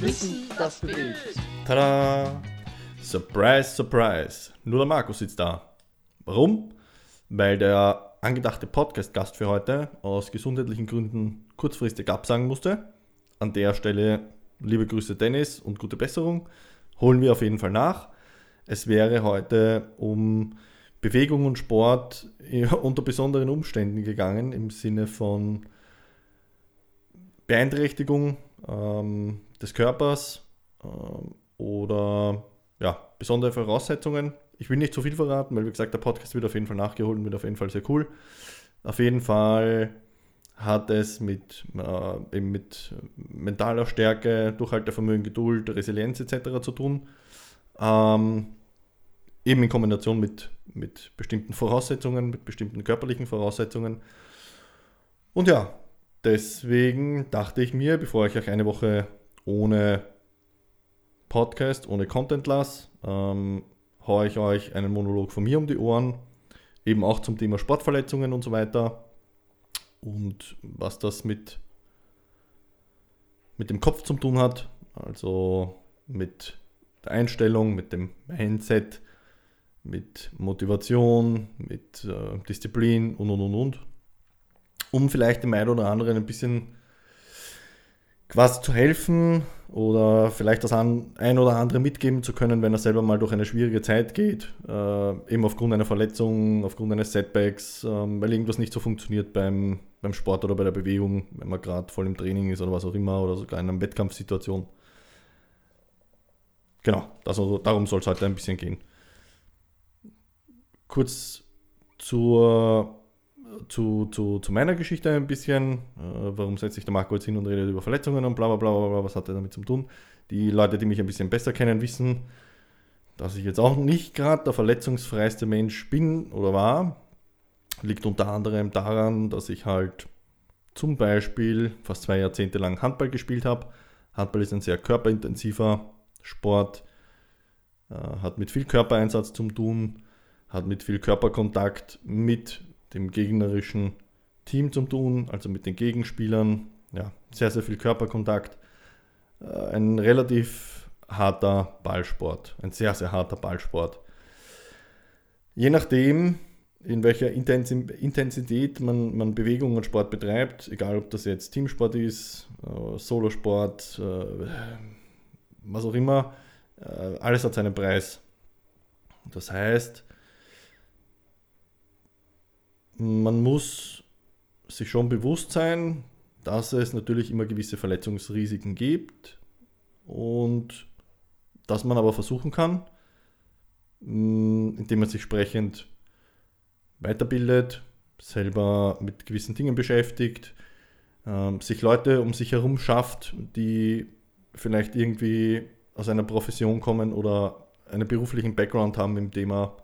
Wissen, das bewegt. Tada! Surprise, surprise. Nur der Markus sitzt da. Warum? Weil der angedachte Podcast-Gast für heute aus gesundheitlichen Gründen kurzfristig absagen musste. An der Stelle liebe Grüße Dennis und gute Besserung. Holen wir auf jeden Fall nach. Es wäre heute um Bewegung und Sport unter besonderen Umständen gegangen, im Sinne von Beeinträchtigung ähm, des Körpers ähm, oder ja, besondere Voraussetzungen. Ich will nicht zu viel verraten, weil wie gesagt, der Podcast wird auf jeden Fall nachgeholt und wird auf jeden Fall sehr cool. Auf jeden Fall hat es mit, äh, eben mit mentaler Stärke, Durchhaltevermögen, Geduld, Resilienz etc. zu tun. Ähm, eben in Kombination mit, mit bestimmten Voraussetzungen, mit bestimmten körperlichen Voraussetzungen. Und ja, deswegen dachte ich mir, bevor ich euch eine Woche ohne Podcast, ohne Content lasse, ähm, haue ich euch einen Monolog von mir um die Ohren, eben auch zum Thema Sportverletzungen und so weiter und was das mit, mit dem Kopf zu tun hat, also mit der Einstellung, mit dem Mindset, mit Motivation, mit äh, Disziplin und und und und. Um vielleicht dem einen oder anderen ein bisschen quasi zu helfen oder vielleicht das ein oder andere mitgeben zu können, wenn er selber mal durch eine schwierige Zeit geht, äh, eben aufgrund einer Verletzung, aufgrund eines Setbacks, äh, weil irgendwas nicht so funktioniert beim, beim Sport oder bei der Bewegung, wenn man gerade voll im Training ist oder was auch immer oder sogar in einer Wettkampfsituation. Genau, also, darum soll es heute ein bisschen gehen kurz zur, zu, zu, zu meiner Geschichte ein bisschen. Äh, warum setzt sich der Marco jetzt hin und redet über Verletzungen und bla bla bla bla, was hat er damit zu tun? Die Leute, die mich ein bisschen besser kennen, wissen, dass ich jetzt auch nicht gerade der verletzungsfreiste Mensch bin oder war. Liegt unter anderem daran, dass ich halt zum Beispiel fast zwei Jahrzehnte lang Handball gespielt habe. Handball ist ein sehr körperintensiver Sport, äh, hat mit viel Körpereinsatz zu tun hat mit viel Körperkontakt mit dem gegnerischen Team zu tun, also mit den Gegenspielern. Ja, sehr, sehr viel Körperkontakt. Äh, ein relativ harter Ballsport, ein sehr, sehr harter Ballsport. Je nachdem, in welcher Intensität man, man Bewegung und Sport betreibt, egal ob das jetzt Teamsport ist, äh, Solosport, äh, was auch immer, alles hat seinen Preis. Das heißt, man muss sich schon bewusst sein, dass es natürlich immer gewisse Verletzungsrisiken gibt und dass man aber versuchen kann, mm, indem man sich sprechend weiterbildet, selber mit gewissen Dingen beschäftigt, ähm, sich Leute um sich herum schafft, die vielleicht irgendwie aus einer Profession kommen oder einen beruflichen Background haben im Thema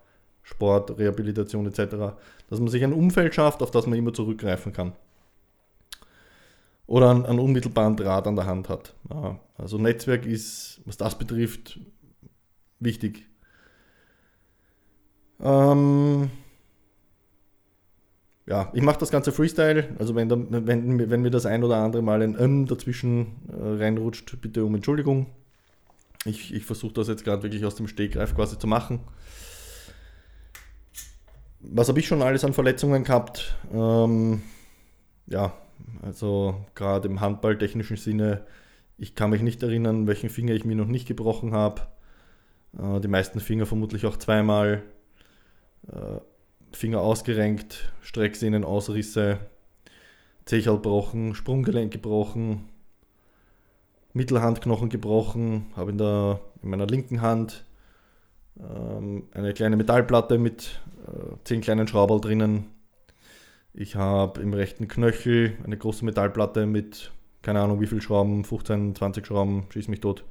Sport, Rehabilitation etc., dass man sich ein Umfeld schafft, auf das man immer zurückgreifen kann. Oder einen, einen unmittelbaren Draht an der Hand hat. Also Netzwerk ist, was das betrifft, wichtig. Ähm, ja, ich mache das Ganze Freestyle. Also wenn, wenn, wenn mir das ein oder andere Mal ein M dazwischen äh, reinrutscht, bitte um Entschuldigung. Ich, ich versuche das jetzt gerade wirklich aus dem Stegreif quasi zu machen was habe ich schon alles an Verletzungen gehabt? Ähm, ja, also gerade im handballtechnischen Sinne, ich kann mich nicht erinnern, welchen Finger ich mir noch nicht gebrochen habe. Äh, die meisten Finger vermutlich auch zweimal. Äh, Finger ausgerenkt, Strecksehnen, Ausrisse, Zechel gebrochen, Sprunggelenk gebrochen, Mittelhandknochen gebrochen, habe in, in meiner linken Hand eine kleine Metallplatte mit äh, zehn kleinen Schrauberl drinnen. Ich habe im rechten Knöchel eine große Metallplatte mit keine Ahnung wie viel Schrauben, 15, 20 Schrauben, schieß mich tot.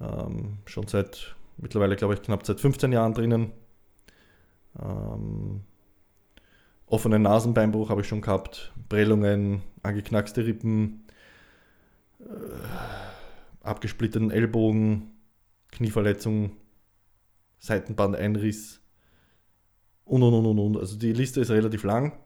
Ähm, schon seit mittlerweile, glaube ich, knapp seit 15 Jahren drinnen. Ähm, offenen Nasenbeinbruch habe ich schon gehabt, Prellungen, angeknackste Rippen, äh, abgesplitteten Ellbogen, Knieverletzung, Seitenbandeinriss und und und und und. Also die Liste ist relativ lang.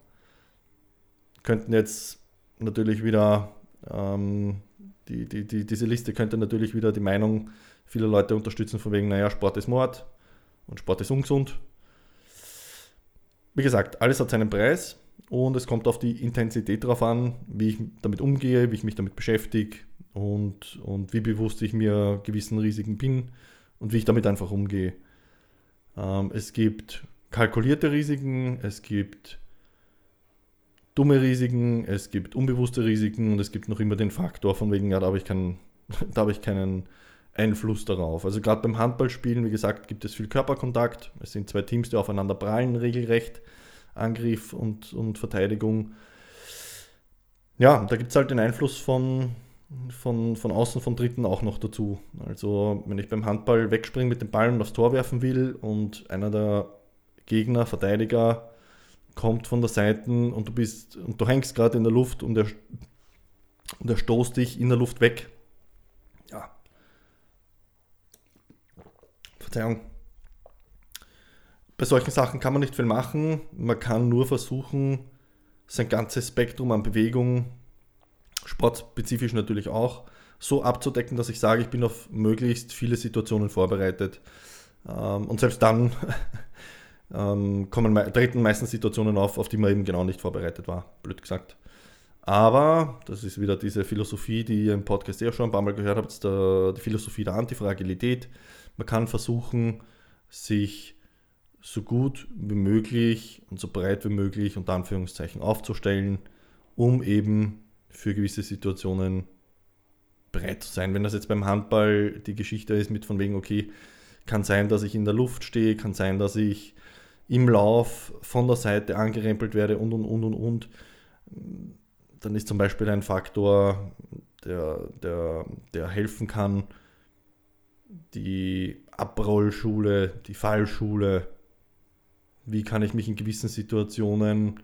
Könnten jetzt natürlich wieder ähm, die, die, die, diese Liste könnte natürlich wieder die Meinung vieler Leute unterstützen, von wegen, naja, Sport ist Mord und Sport ist ungesund. Wie gesagt, alles hat seinen Preis und es kommt auf die Intensität drauf an, wie ich damit umgehe, wie ich mich damit beschäftige und, und wie bewusst ich mir gewissen Risiken bin und wie ich damit einfach umgehe. Ähm, es gibt kalkulierte Risiken, es gibt dumme Risiken, es gibt unbewusste Risiken und es gibt noch immer den Faktor von wegen, ja, da habe ich, keinen, da ich keinen Einfluss darauf. Also gerade beim Handballspielen, wie gesagt, gibt es viel Körperkontakt. Es sind zwei Teams, die aufeinander prallen, regelrecht. Angriff und, und Verteidigung. Ja, da gibt es halt den Einfluss von, von, von außen, von Dritten auch noch dazu. Also wenn ich beim Handball wegspringe mit dem Ball und aufs Tor werfen will und einer der Gegner, Verteidiger, kommt von der Seite und du bist und du hängst gerade in der Luft und er, und er stoßt dich in der Luft weg. Ja. Verzeihung. Bei solchen Sachen kann man nicht viel machen. Man kann nur versuchen, sein ganzes Spektrum an Bewegung, sportspezifisch natürlich auch, so abzudecken, dass ich sage, ich bin auf möglichst viele Situationen vorbereitet. Ähm, und selbst dann ähm, kommen, treten meistens Situationen auf, auf die man eben genau nicht vorbereitet war, blöd gesagt. Aber, das ist wieder diese Philosophie, die ihr im Podcast ja schon ein paar Mal gehört habt, der, die Philosophie der Antifragilität. Man kann versuchen, sich so gut wie möglich und so breit wie möglich unter Anführungszeichen aufzustellen, um eben für gewisse Situationen bereit zu sein. Wenn das jetzt beim Handball die Geschichte ist mit von wegen, okay, kann sein, dass ich in der Luft stehe, kann sein, dass ich im Lauf von der Seite angerempelt werde und und und und und. Dann ist zum Beispiel ein Faktor, der, der, der helfen kann, die Abrollschule, die Fallschule. Wie kann ich mich in gewissen Situationen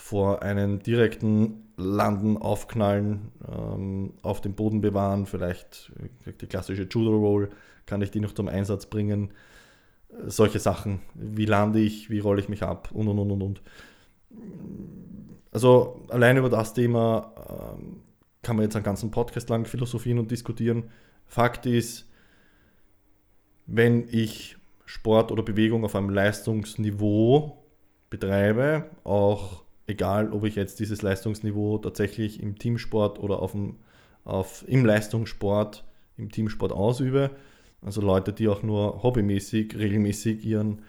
vor einen direkten Landen, Aufknallen, ähm, auf dem Boden bewahren, vielleicht die klassische Judo Roll, kann ich die noch zum Einsatz bringen solche Sachen. Wie lande ich, wie rolle ich mich ab und und und und und. Also allein über das Thema ähm, kann man jetzt einen ganzen Podcast lang philosophieren und diskutieren. Fakt ist, wenn ich Sport oder Bewegung auf einem Leistungsniveau betreibe, auch egal ob ich jetzt dieses Leistungsniveau tatsächlich im Teamsport oder auf dem, auf, im Leistungssport, im Teamsport ausübe, also Leute, die auch nur hobbymäßig, regelmäßig ihren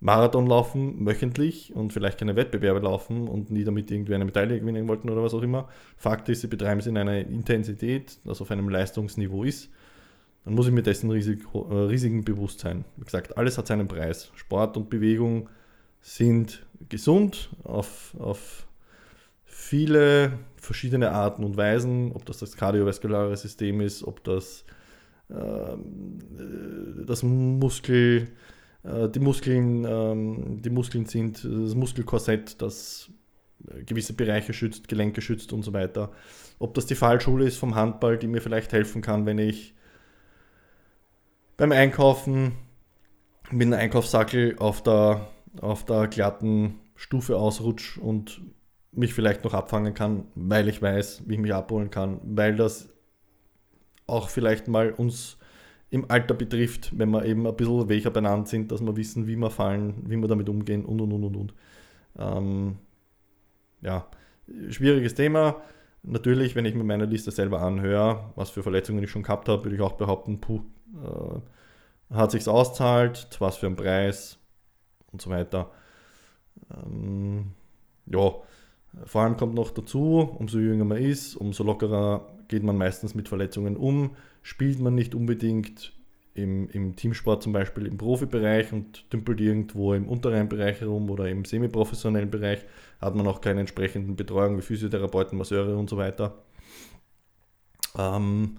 Marathon laufen, wöchentlich und vielleicht keine Wettbewerbe laufen und nie damit irgendwie eine Medaille gewinnen wollten oder was auch immer. Fakt ist, sie betreiben es in einer Intensität, das auf einem Leistungsniveau ist. Dann muss ich mir dessen Risiko, äh, Risiken bewusst sein. Wie gesagt, alles hat seinen Preis. Sport und Bewegung sind gesund auf, auf viele verschiedene Arten und Weisen, ob das das kardiovaskulare System ist, ob das ähm, äh, das Muskel, äh, die Muskeln, ähm, die Muskeln sind das Muskelkorsett, das gewisse Bereiche schützt, Gelenke schützt und so weiter. Ob das die Fallschule ist vom Handball, die mir vielleicht helfen kann, wenn ich beim Einkaufen mit einem Einkaufssackel auf der, auf der glatten Stufe ausrutsche und mich vielleicht noch abfangen kann, weil ich weiß, wie ich mich abholen kann, weil das auch vielleicht mal uns im Alter betrifft, wenn wir eben ein bisschen welcher benannt sind, dass wir wissen, wie wir fallen, wie wir damit umgehen und und und und und. Ähm, ja, schwieriges Thema. Natürlich, wenn ich mir meine Liste selber anhöre, was für Verletzungen ich schon gehabt habe, würde ich auch behaupten, puh, äh, hat sich's auszahlt, was für ein Preis und so weiter. Ähm, ja, vor allem kommt noch dazu, umso jünger man ist, umso lockerer geht man meistens mit Verletzungen um, spielt man nicht unbedingt im, im Teamsport zum Beispiel im Profibereich und dümpelt irgendwo im unteren Bereich herum oder im semiprofessionellen Bereich, hat man auch keine entsprechenden Betreuung wie Physiotherapeuten, Masseure und so weiter. Ähm,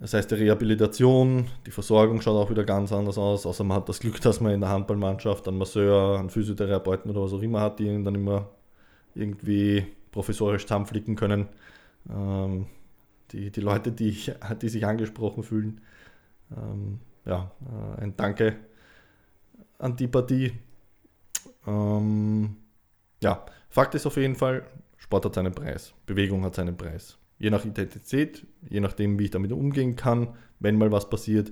das heißt, die Rehabilitation, die Versorgung schaut auch wieder ganz anders aus, außer man hat das Glück, dass man in der Handballmannschaft einen Masseur, einen Physiotherapeuten oder was auch immer hat, die ihn dann immer irgendwie professorisch zusammenflicken können. Ähm, die, die Leute, die, die sich angesprochen fühlen. Ähm, ja, äh, ein Danke an die Partie. Ähm, ja, Fakt ist auf jeden Fall, Sport hat seinen Preis, Bewegung hat seinen Preis. Je nach Identität, je nachdem, wie ich damit umgehen kann, wenn mal was passiert,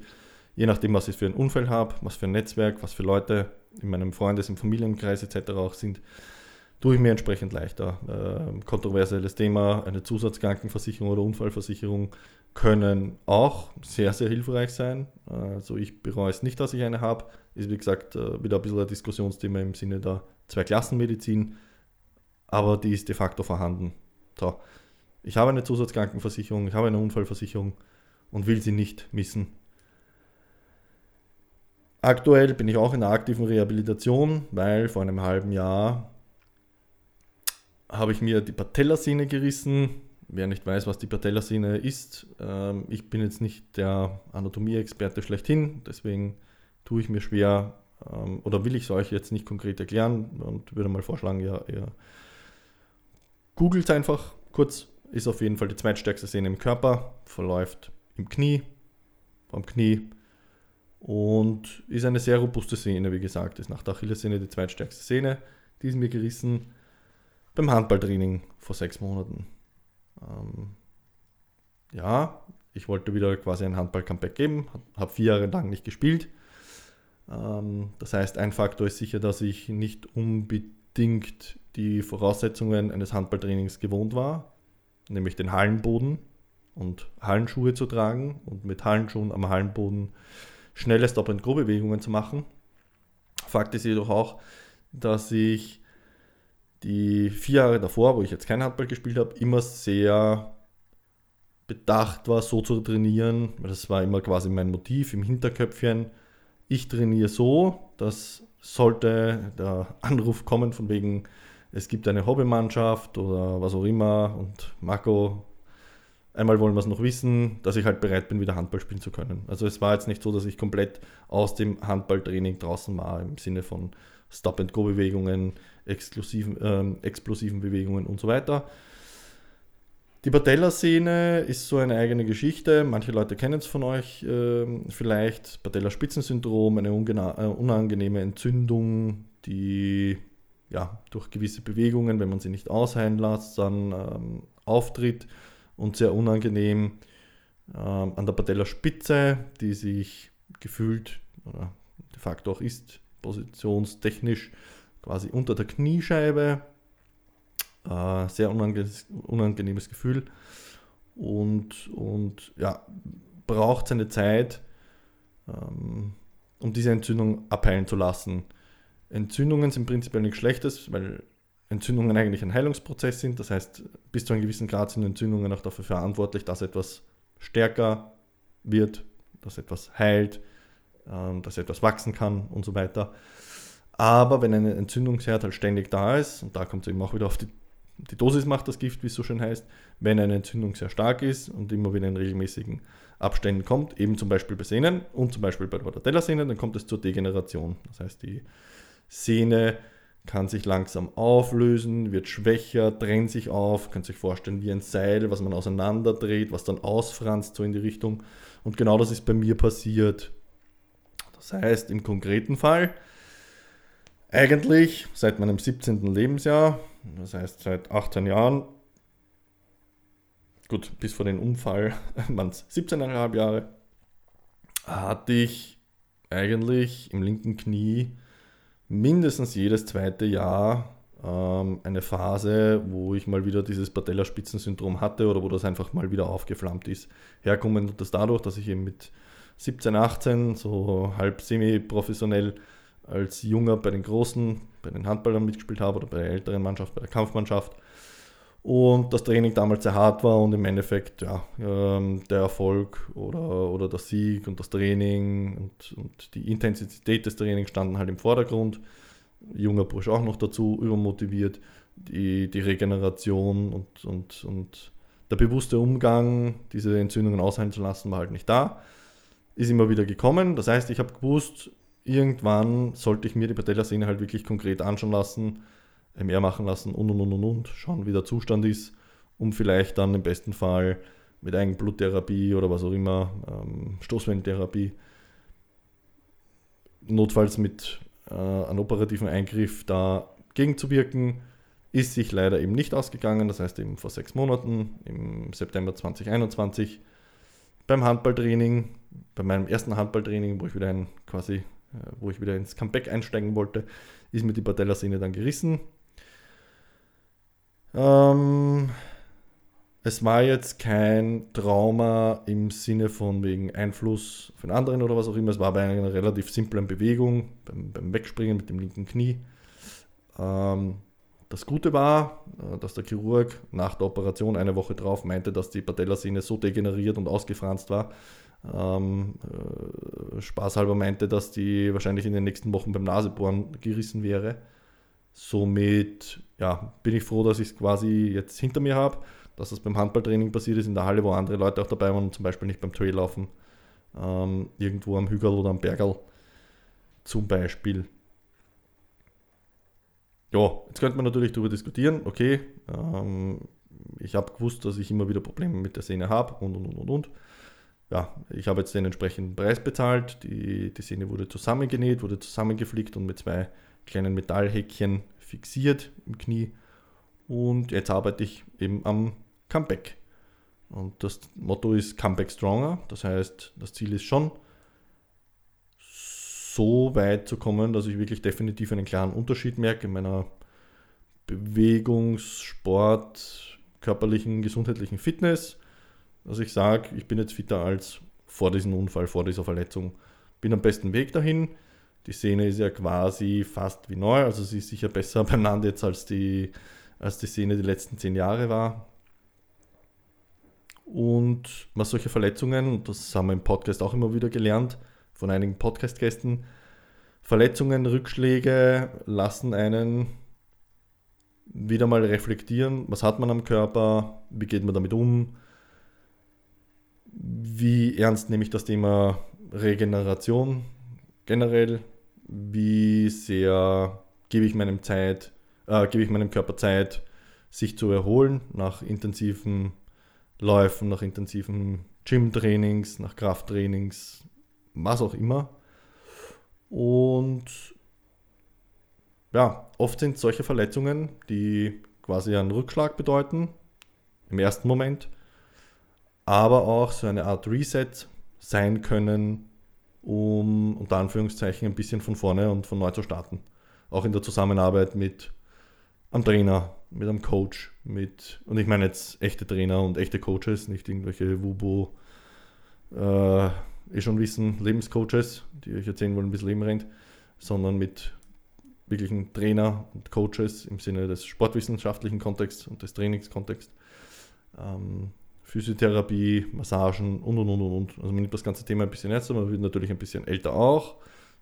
je nachdem, was ich für ein Unfall habe, was für ein Netzwerk, was für Leute in meinem Freundes-, im Familienkreis etc. auch sind, tue ich mir entsprechend leichter. Äh, kontroversielles Thema, eine Zusatzkrankenversicherung oder Unfallversicherung können auch sehr, sehr hilfreich sein. Also ich bereue es nicht, dass ich eine habe. Ist wie gesagt äh, wieder ein bisschen ein Diskussionsthema im Sinne der Zweiklassenmedizin, aber die ist de facto vorhanden. So. Ich habe eine Zusatzkrankenversicherung, ich habe eine Unfallversicherung und will sie nicht missen. Aktuell bin ich auch in der aktiven Rehabilitation, weil vor einem halben Jahr habe ich mir die Patellasehne gerissen. Wer nicht weiß, was die Patellasehne ist, ähm, ich bin jetzt nicht der Anatomie-Experte schlechthin, deswegen tue ich mir schwer ähm, oder will ich es euch jetzt nicht konkret erklären und würde mal vorschlagen, ja, ihr googelt einfach kurz, ist auf jeden Fall die zweitstärkste Sehne im Körper, verläuft im Knie, vom Knie und ist eine sehr robuste Sehne, wie gesagt, ist nach der Achillessehne die zweitstärkste Sehne, die ist mir gerissen beim Handballtraining vor sechs Monaten. Ähm, ja, ich wollte wieder quasi ein Handball-Comeback geben, habe vier Jahre lang nicht gespielt. Ähm, das heißt, ein Faktor ist sicher, dass ich nicht unbedingt die Voraussetzungen eines Handballtrainings gewohnt war, nämlich den Hallenboden und Hallenschuhe zu tragen und mit Hallenschuhen am Hallenboden schnelle Stop-and-Go-Bewegungen zu machen. Fakt ist jedoch auch, dass ich die vier Jahre davor, wo ich jetzt kein Handball gespielt habe, immer sehr bedacht war, so zu trainieren. Das war immer quasi mein Motiv im Hinterköpfchen. Ich trainiere so, dass sollte der Anruf kommen von wegen, es gibt eine Hobbymannschaft oder was auch immer und Marco, einmal wollen wir es noch wissen, dass ich halt bereit bin, wieder Handball spielen zu können. Also es war jetzt nicht so, dass ich komplett aus dem Handballtraining draußen war, im Sinne von Stop-and-Go-Bewegungen, exklusiven, äh, explosiven Bewegungen und so weiter. Die Patellasehne ist so eine eigene Geschichte. Manche Leute kennen es von euch äh, vielleicht. Patellaspitzensyndrom, eine äh, unangenehme Entzündung, die ja, durch gewisse Bewegungen, wenn man sie nicht ausheilen lässt, dann ähm, auftritt und sehr unangenehm ähm, an der Patellaspitze, die sich gefühlt oder de facto auch ist, positionstechnisch quasi unter der Kniescheibe. Äh, sehr unange unangenehmes Gefühl und, und ja, braucht seine Zeit, ähm, um diese Entzündung abheilen zu lassen. Entzündungen sind prinzipiell nichts Schlechtes, weil Entzündungen eigentlich ein Heilungsprozess sind. Das heißt, bis zu einem gewissen Grad sind Entzündungen auch dafür verantwortlich, dass etwas stärker wird, dass etwas heilt, ähm, dass etwas wachsen kann und so weiter. Aber wenn eine Entzündungsherd halt ständig da ist, und da kommt es eben auch wieder auf die, die Dosis macht das Gift, wie es so schön heißt, wenn eine Entzündung sehr stark ist und immer wieder in regelmäßigen Abständen kommt, eben zum Beispiel bei Sehnen und zum Beispiel bei der Patellasehne, dann kommt es zur Degeneration. Das heißt, die Sehne kann sich langsam auflösen, wird schwächer, trennt sich auf, könnt sich vorstellen wie ein Seil, was man auseinanderdreht, was dann ausfranst so in die Richtung. Und genau das ist bei mir passiert. Das heißt, im konkreten Fall, eigentlich seit meinem 17. Lebensjahr, das heißt seit 18 Jahren, gut, bis vor den Unfall waren es 17,5 Jahre, hatte ich eigentlich im linken Knie mindestens jedes zweite Jahr ähm, eine Phase, wo ich mal wieder dieses Patellaspitzensyndrom hatte oder wo das einfach mal wieder aufgeflammt ist. Herkommen das dadurch, dass ich eben mit 17, 18 so halb semi-professionell als Junger bei den Großen, bei den Handballern mitgespielt habe oder bei der älteren Mannschaft, bei der Kampfmannschaft. Und das Training damals sehr hart war und im Endeffekt ja, ähm, der Erfolg oder, oder der Sieg und das Training und, und die Intensität des Trainings standen halt im Vordergrund. Junger Bursch auch noch dazu, übermotiviert. Die, die Regeneration und, und, und der bewusste Umgang, diese Entzündungen ausheilen zu lassen, war halt nicht da. Ist immer wieder gekommen. Das heißt, ich habe gewusst, irgendwann sollte ich mir die Patellasehne halt wirklich konkret anschauen lassen, MR machen lassen und und und und und, schauen, wie der Zustand ist, um vielleicht dann im besten Fall mit Eigenbluttherapie oder was auch immer, ähm, Stoßwellentherapie, notfalls mit äh, einem operativen Eingriff da gegenzuwirken. ist sich leider eben nicht ausgegangen. Das heißt eben vor sechs Monaten, im September 2021, beim Handballtraining, bei meinem ersten Handballtraining, wo ich wieder ein, quasi, äh, wo ich wieder ins Comeback einsteigen wollte, ist mir die Patellasehne dann gerissen. Ähm, es war jetzt kein Trauma im Sinne von wegen Einfluss von anderen oder was auch immer. Es war bei einer relativ simplen Bewegung, beim, beim Wegspringen mit dem linken Knie. Ähm, das Gute war, äh, dass der Chirurg nach der Operation eine Woche drauf meinte, dass die Patellasehne so degeneriert und ausgefranst war. Ähm, äh, spaßhalber meinte, dass die wahrscheinlich in den nächsten Wochen beim Nasebohren gerissen wäre. Somit ja, bin ich froh, dass ich es quasi jetzt hinter mir habe, dass das beim Handballtraining passiert ist in der Halle, wo andere Leute auch dabei waren, zum Beispiel nicht beim Traillaufen, ähm, irgendwo am Hügel oder am Bergel zum Beispiel ja, jetzt könnte man natürlich darüber diskutieren, okay, ähm, ich habe gewusst, dass ich immer wieder Probleme mit der Sehne habe und und und und und. Ja, ich habe jetzt den entsprechenden Preis bezahlt, die, die Sehne wurde zusammengenäht, wurde zusammengeflickt und mit zwei kleinen Metallhäkchen fixiert im Knie und jetzt arbeite ich eben am Comeback. Und das Motto ist Comeback Stronger, das heißt, das Ziel ist schon, so weit zu kommen, dass ich wirklich definitiv einen klaren Unterschied merke in meiner Bewegungs-, Sport-, körperlichen, gesundheitlichen Fitness, dass ich sage, ich bin jetzt fitter als vor diesem Unfall, vor dieser Verletzung. Bin am besten Weg dahin. Die Szene ist ja quasi fast wie neu, also sie ist sicher besser beieinander jetzt als die, als die Szene die letzten zehn Jahre war. Und was solche Verletzungen, und das haben wir im Podcast auch immer wieder gelernt, von einigen Podcast-Gästen. Verletzungen, Rückschläge lassen einen wieder mal reflektieren, was hat man am Körper, wie geht man damit um, wie ernst nehme ich das Thema Regeneration generell, wie sehr gebe ich meinem Zeit, äh, gebe ich meinem Körper Zeit, sich zu erholen nach intensiven Läufen, nach intensiven Gym-Trainings, nach Krafttrainings, was auch immer. Und ja, oft sind solche Verletzungen, die quasi einen Rückschlag bedeuten, im ersten Moment, aber auch so eine Art Reset sein können, um unter Anführungszeichen ein bisschen von vorne und von neu zu starten. Auch in der Zusammenarbeit mit einem Trainer, mit einem Coach, mit, und ich meine jetzt echte Trainer und echte Coaches, nicht irgendwelche Wubo, äh, eh schon wissen, Lebenscoaches, die euch erzählen wollen, wie das Leben rennt, sondern mit wirklichen Trainer und Coaches im Sinne des sportwissenschaftlichen Kontexts und des Trainingskontexts. Ähm, Physiotherapie, Massagen und und und und. Also man nimmt das ganze Thema ein bisschen ernster, man wird natürlich ein bisschen älter auch.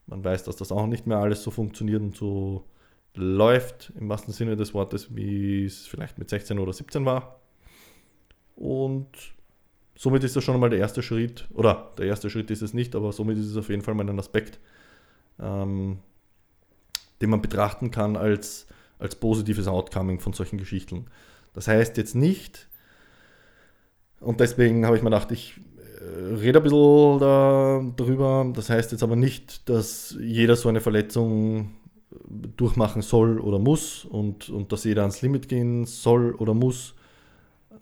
Man weiß, dass das auch nicht mehr alles so funktioniert und so läuft im wahrsten Sinne des Wortes, wie es vielleicht mit 16 oder 17 war. Und somit ist das schon mal der erste Schritt, oder der erste Schritt ist es nicht, aber somit ist es auf jeden Fall mal ein Aspekt, ähm, den man betrachten kann als, als positives Outcoming von solchen Geschichten. Das heißt jetzt nicht, und deswegen habe ich mir gedacht, ich äh, rede ein bisschen da, darüber, das heißt jetzt aber nicht, dass jeder so eine Verletzung durchmachen soll oder muss und, und dass jeder ans Limit gehen soll oder muss.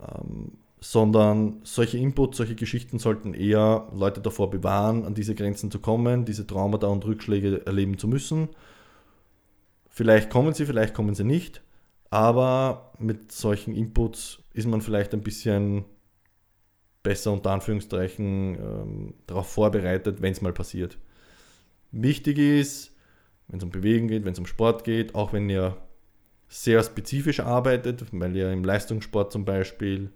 Ähm, sondern solche Inputs, solche Geschichten sollten eher Leute davor bewahren, an diese Grenzen zu kommen, diese Traumata und Rückschläge erleben zu müssen. Vielleicht kommen sie, vielleicht kommen sie nicht, aber mit solchen Inputs ist man vielleicht ein bisschen besser unter Anführungszeichen ähm, darauf vorbereitet, wenn es mal passiert. Wichtig ist, wenn es um Bewegen geht, wenn es um Sport geht, auch wenn ihr sehr spezifisch arbeitet, weil ihr im Leistungssport zum Beispiel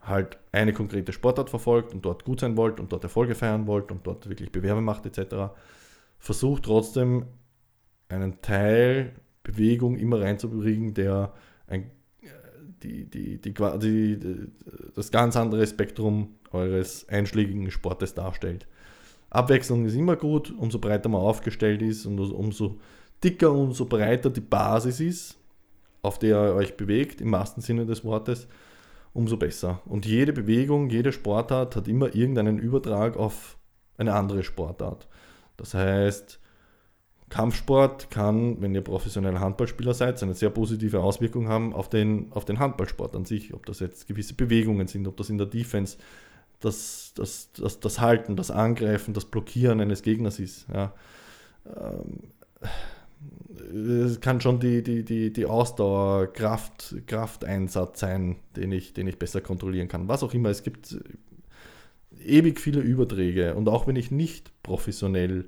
halt eine konkrete Sportart verfolgt und dort gut sein wollt und dort Erfolge feiern wollt und dort wirklich Bewerbe macht etc., versucht trotzdem einen Teil Bewegung immer reinzubringen, der ein, die, die, die, die, das ganz andere Spektrum eures einschlägigen Sportes darstellt. Abwechslung ist immer gut, umso breiter man aufgestellt ist und umso dicker, umso breiter die Basis ist, auf der ihr euch bewegt, im wahrsten Sinne des Wortes, umso besser. Und jede Bewegung, jede Sportart hat immer irgendeinen Übertrag auf eine andere Sportart. Das heißt, Kampfsport kann, wenn ihr professioneller Handballspieler seid, eine sehr positive Auswirkung haben auf den, auf den Handballsport an sich. Ob das jetzt gewisse Bewegungen sind, ob das in der Defense das, das, das, das Halten, das Angreifen, das Blockieren eines Gegners ist. Ja. Ähm, es kann schon die, die, die, die Ausdauer, Kraft, Krafteinsatz sein, den ich, den ich besser kontrollieren kann. Was auch immer. Es gibt ewig viele Überträge. Und auch wenn ich nicht professionell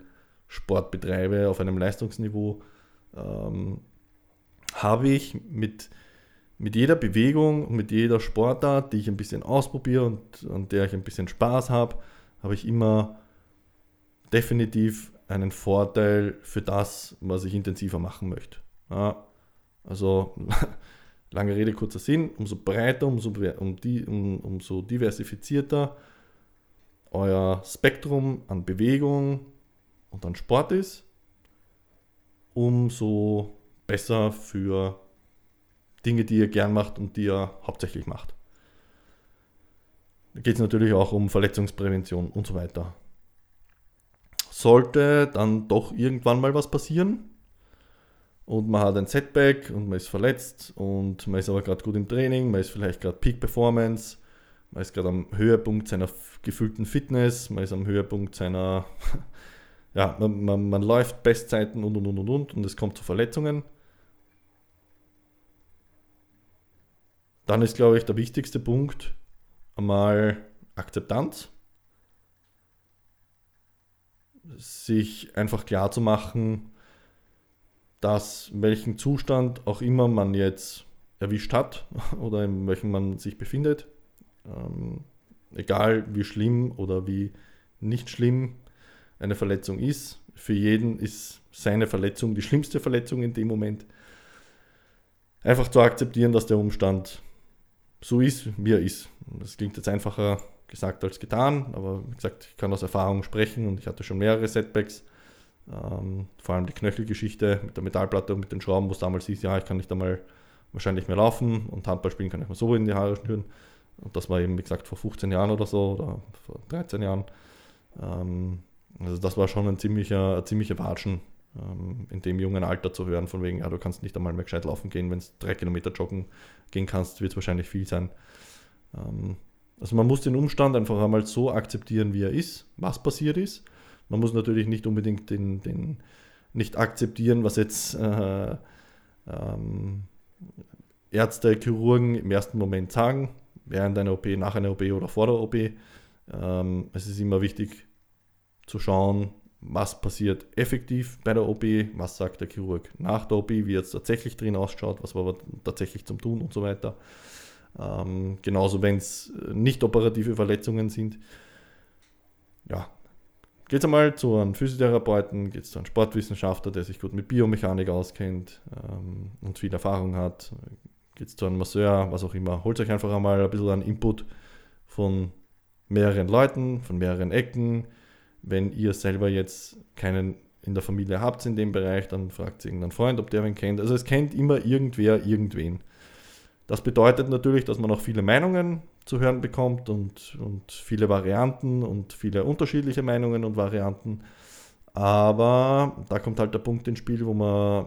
Sport betreibe auf einem Leistungsniveau, ähm, habe ich mit, mit jeder Bewegung mit jeder Sportart, die ich ein bisschen ausprobiere und an der ich ein bisschen Spaß habe, habe ich immer definitiv einen Vorteil für das, was ich intensiver machen möchte. Ja, also lange Rede, kurzer Sinn, umso breiter, umso, um die, um, umso diversifizierter euer Spektrum an Bewegung und an Sport ist, umso besser für Dinge, die ihr gern macht und die ihr hauptsächlich macht. Da geht es natürlich auch um Verletzungsprävention und so weiter. Sollte dann doch irgendwann mal was passieren und man hat ein Setback und man ist verletzt und man ist aber gerade gut im Training, man ist vielleicht gerade Peak Performance, man ist gerade am Höhepunkt seiner gefühlten Fitness, man ist am Höhepunkt seiner, ja, man, man, man läuft Bestzeiten und und und und und und es kommt zu Verletzungen. Dann ist, glaube ich, der wichtigste Punkt einmal Akzeptanz. Sich einfach klar zu machen, dass welchen Zustand auch immer man jetzt erwischt hat oder in welchem man sich befindet, ähm, egal wie schlimm oder wie nicht schlimm eine Verletzung ist, für jeden ist seine Verletzung die schlimmste Verletzung in dem Moment. Einfach zu akzeptieren, dass der Umstand so ist, wie er ist. Das klingt jetzt einfacher gesagt als getan, aber wie gesagt, ich kann aus Erfahrung sprechen und ich hatte schon mehrere Setbacks. Ähm, vor allem die Knöchelgeschichte mit der Metallplatte und mit den Schrauben, wo es damals hieß, ja, ich kann nicht einmal wahrscheinlich mehr laufen und Handball spielen kann ich mal so in die Haare schnüren. Und das war eben, wie gesagt, vor 15 Jahren oder so oder vor 13 Jahren. Ähm, also das war schon ein ziemlicher, ein ziemlicher Watschen ähm, in dem jungen Alter zu hören, von wegen, ja, du kannst nicht einmal mehr gescheit laufen gehen, wenn du drei Kilometer joggen gehen kannst, wird es wahrscheinlich viel sein. Ähm, also man muss den Umstand einfach einmal so akzeptieren, wie er ist, was passiert ist. Man muss natürlich nicht unbedingt den, den nicht akzeptieren, was jetzt äh, ähm, Ärzte, Chirurgen im ersten Moment sagen während einer OP, nach einer OP oder vor der OP. Ähm, es ist immer wichtig zu schauen, was passiert effektiv bei der OP, was sagt der Chirurg nach der OP, wie jetzt tatsächlich drin ausschaut, was war tatsächlich zum Tun und so weiter. Ähm, genauso, wenn es nicht operative Verletzungen sind. Ja, geht es einmal zu einem Physiotherapeuten, geht es zu einem Sportwissenschaftler, der sich gut mit Biomechanik auskennt ähm, und viel Erfahrung hat, geht zu einem Masseur, was auch immer. Holt euch einfach einmal ein bisschen einen Input von mehreren Leuten, von mehreren Ecken. Wenn ihr selber jetzt keinen in der Familie habt in dem Bereich, dann fragt irgendeinen Freund, ob der wen kennt. Also es kennt immer irgendwer irgendwen. Das bedeutet natürlich, dass man auch viele Meinungen zu hören bekommt und, und viele Varianten und viele unterschiedliche Meinungen und Varianten. Aber da kommt halt der Punkt ins Spiel, wo man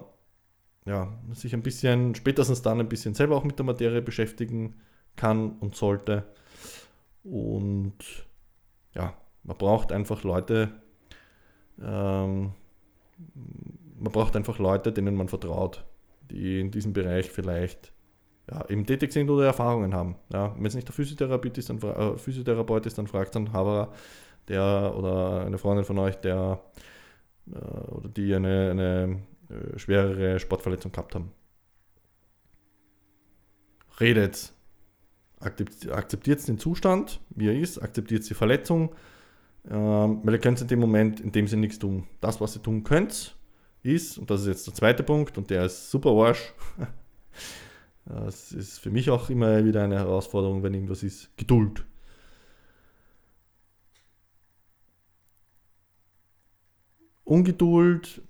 ja, sich ein bisschen, spätestens dann ein bisschen selber auch mit der Materie beschäftigen kann und sollte. Und ja, man braucht einfach Leute, ähm, man braucht einfach Leute, denen man vertraut, die in diesem Bereich vielleicht ja, eben tätig sind oder Erfahrungen haben. Ja, wenn es nicht der Physiotherapeut ist, dann, äh, Physiotherapeut ist, dann fragt dann Haberer, der oder eine Freundin von euch, der äh, oder die eine, eine äh, schwerere Sportverletzung gehabt haben. Redet. Akzeptiert den Zustand, wie er ist, akzeptiert die Verletzung, ähm, weil ihr könnt in dem Moment in dem Sinne nichts tun. Das, was ihr tun könnt, ist, und das ist jetzt der zweite Punkt, und der ist super Arsch. Das ist für mich auch immer wieder eine Herausforderung, wenn irgendwas ist. Geduld. Ungeduld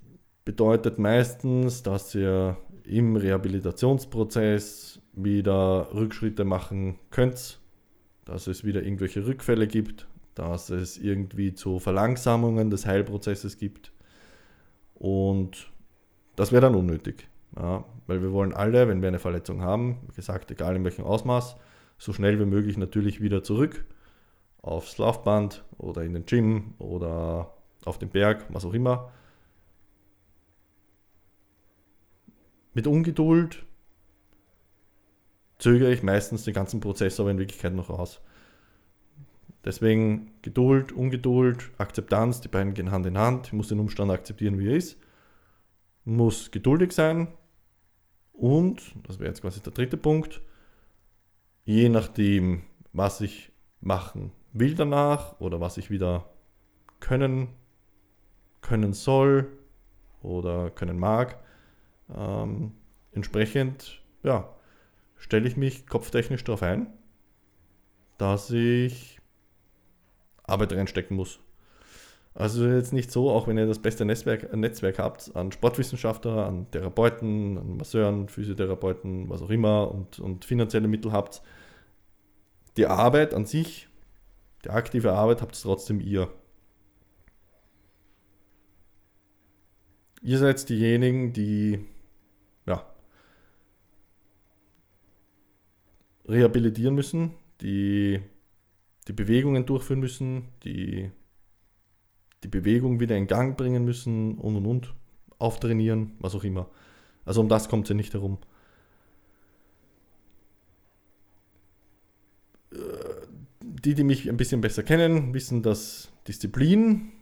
bedeutet meistens, dass ihr im Rehabilitationsprozess wieder Rückschritte machen könnt, dass es wieder irgendwelche Rückfälle gibt, dass es irgendwie zu Verlangsamungen des Heilprozesses gibt. Und das wäre dann unnötig. Ja, weil wir wollen alle, wenn wir eine Verletzung haben, wie gesagt, egal in welchem Ausmaß, so schnell wie möglich natürlich wieder zurück aufs Laufband oder in den Gym oder auf den Berg, was auch immer. Mit Ungeduld zögere ich meistens den ganzen Prozess aber in Wirklichkeit noch aus. Deswegen Geduld, Ungeduld, Akzeptanz, die beiden gehen Hand in Hand. Ich muss den Umstand akzeptieren, wie er ist. Muss geduldig sein. Und, das wäre jetzt quasi der dritte Punkt, je nachdem, was ich machen will danach oder was ich wieder können, können soll oder können mag, ähm, entsprechend, ja, stelle ich mich kopftechnisch darauf ein, dass ich Arbeit reinstecken muss. Also jetzt nicht so, auch wenn ihr das beste Netzwerk, Netzwerk habt an Sportwissenschaftler, an Therapeuten, an Masseuren, Physiotherapeuten, was auch immer und, und finanzielle Mittel habt. Die Arbeit an sich, die aktive Arbeit habt trotzdem ihr. Ihr seid diejenigen, die ja, rehabilitieren müssen, die die Bewegungen durchführen müssen, die die Bewegung wieder in Gang bringen müssen und und und, auftrainieren, was auch immer. Also um das kommt es ja nicht herum. Äh, die, die mich ein bisschen besser kennen, wissen, dass Disziplin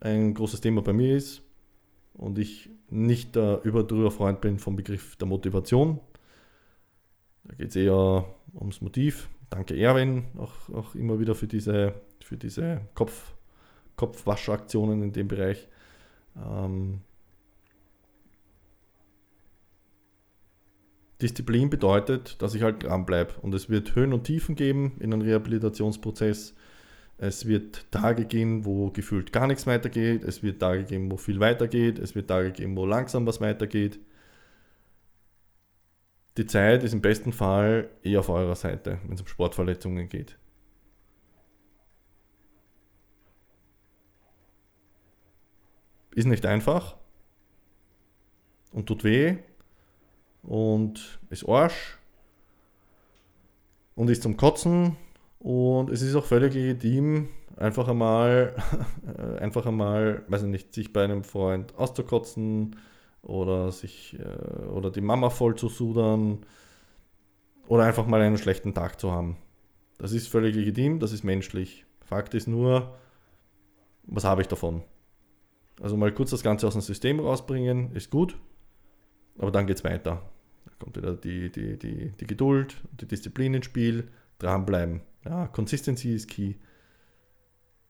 ein großes Thema bei mir ist und ich nicht der überdrüber Freund bin vom Begriff der Motivation. Da geht es eher ums Motiv. Danke Erwin auch, auch immer wieder für diese, für diese Kopf, Kopfwaschaktionen in dem Bereich. Ähm, Disziplin bedeutet, dass ich halt dranbleibe und es wird Höhen und Tiefen geben in einem Rehabilitationsprozess. Es wird Tage gehen, wo gefühlt gar nichts weitergeht. Es wird Tage geben, wo viel weitergeht. Es wird Tage geben, wo langsam was weitergeht. Die Zeit ist im besten Fall eher auf eurer Seite, wenn es um Sportverletzungen geht. Ist nicht einfach und tut weh und ist Arsch und ist zum Kotzen und es ist auch völlig legitim, einfach einmal, einfach einmal, weiß ich nicht, sich bei einem Freund auszukotzen oder sich äh, oder die Mama voll zu sudern oder einfach mal einen schlechten Tag zu haben. Das ist völlig legitim, das ist menschlich. Fakt ist nur, was habe ich davon? Also mal kurz das Ganze aus dem System rausbringen, ist gut, aber dann geht es weiter. Da kommt wieder die, die, die, die Geduld, die Disziplin ins Spiel, dranbleiben. Ja, Consistency ist key.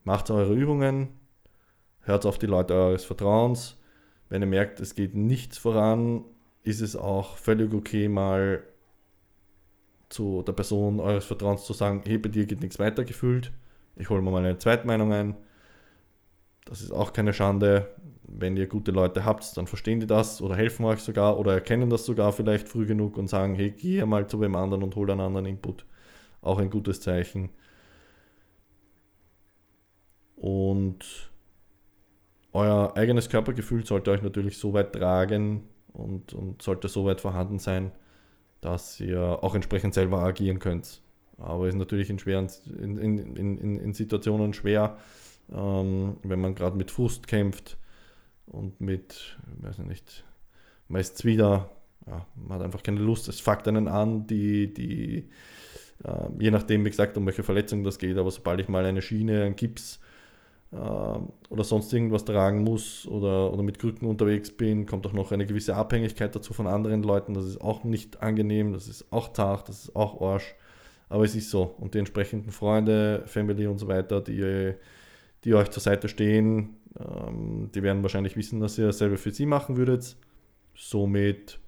Macht eure Übungen, hört auf die Leute eures Vertrauens. Wenn ihr merkt, es geht nichts voran, ist es auch völlig okay, mal zu der Person eures Vertrauens zu sagen, hey, bei dir geht nichts weiter gefühlt. Ich hole mir mal eine Zweitmeinung ein. Das ist auch keine Schande. Wenn ihr gute Leute habt, dann verstehen die das oder helfen euch sogar oder erkennen das sogar vielleicht früh genug und sagen, hey, geh mal zu wem anderen und hol einen anderen Input. Auch ein gutes Zeichen. Und euer eigenes Körpergefühl sollte euch natürlich so weit tragen und, und sollte so weit vorhanden sein, dass ihr auch entsprechend selber agieren könnt. Aber ist natürlich in, schweren, in, in, in, in Situationen schwer, ähm, wenn man gerade mit Frust kämpft und mit, ich weiß nicht, meist wieder, ja, man hat einfach keine Lust, es fuckt einen an, die, die, äh, je nachdem, wie gesagt, um welche Verletzung das geht, aber sobald ich mal eine Schiene, einen Gips oder sonst irgendwas tragen muss oder, oder mit Krücken unterwegs bin, kommt auch noch eine gewisse Abhängigkeit dazu von anderen Leuten, das ist auch nicht angenehm, das ist auch zart, das ist auch Arsch, aber es ist so. Und die entsprechenden Freunde, Family und so weiter, die die euch zur Seite stehen, ähm, die werden wahrscheinlich wissen, dass ihr dasselbe für sie machen würdet. Somit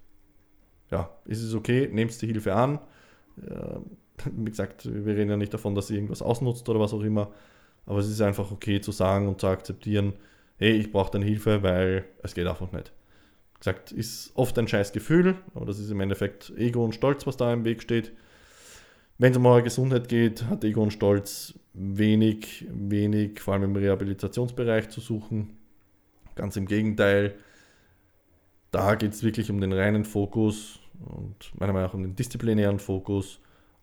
ja, ist es okay, nehmt die Hilfe an. Äh, wie gesagt, wir reden ja nicht davon, dass ihr irgendwas ausnutzt oder was auch immer, aber es ist einfach okay zu sagen und zu akzeptieren, hey, ich brauche deine Hilfe, weil es geht einfach nicht. Wie gesagt, ist oft ein scheiß Gefühl, aber das ist im Endeffekt Ego und Stolz, was da im Weg steht. Wenn es um eure Gesundheit geht, hat Ego und Stolz wenig, wenig, vor allem im Rehabilitationsbereich zu suchen. Ganz im Gegenteil, da geht es wirklich um den reinen Fokus und meiner Meinung nach um den disziplinären Fokus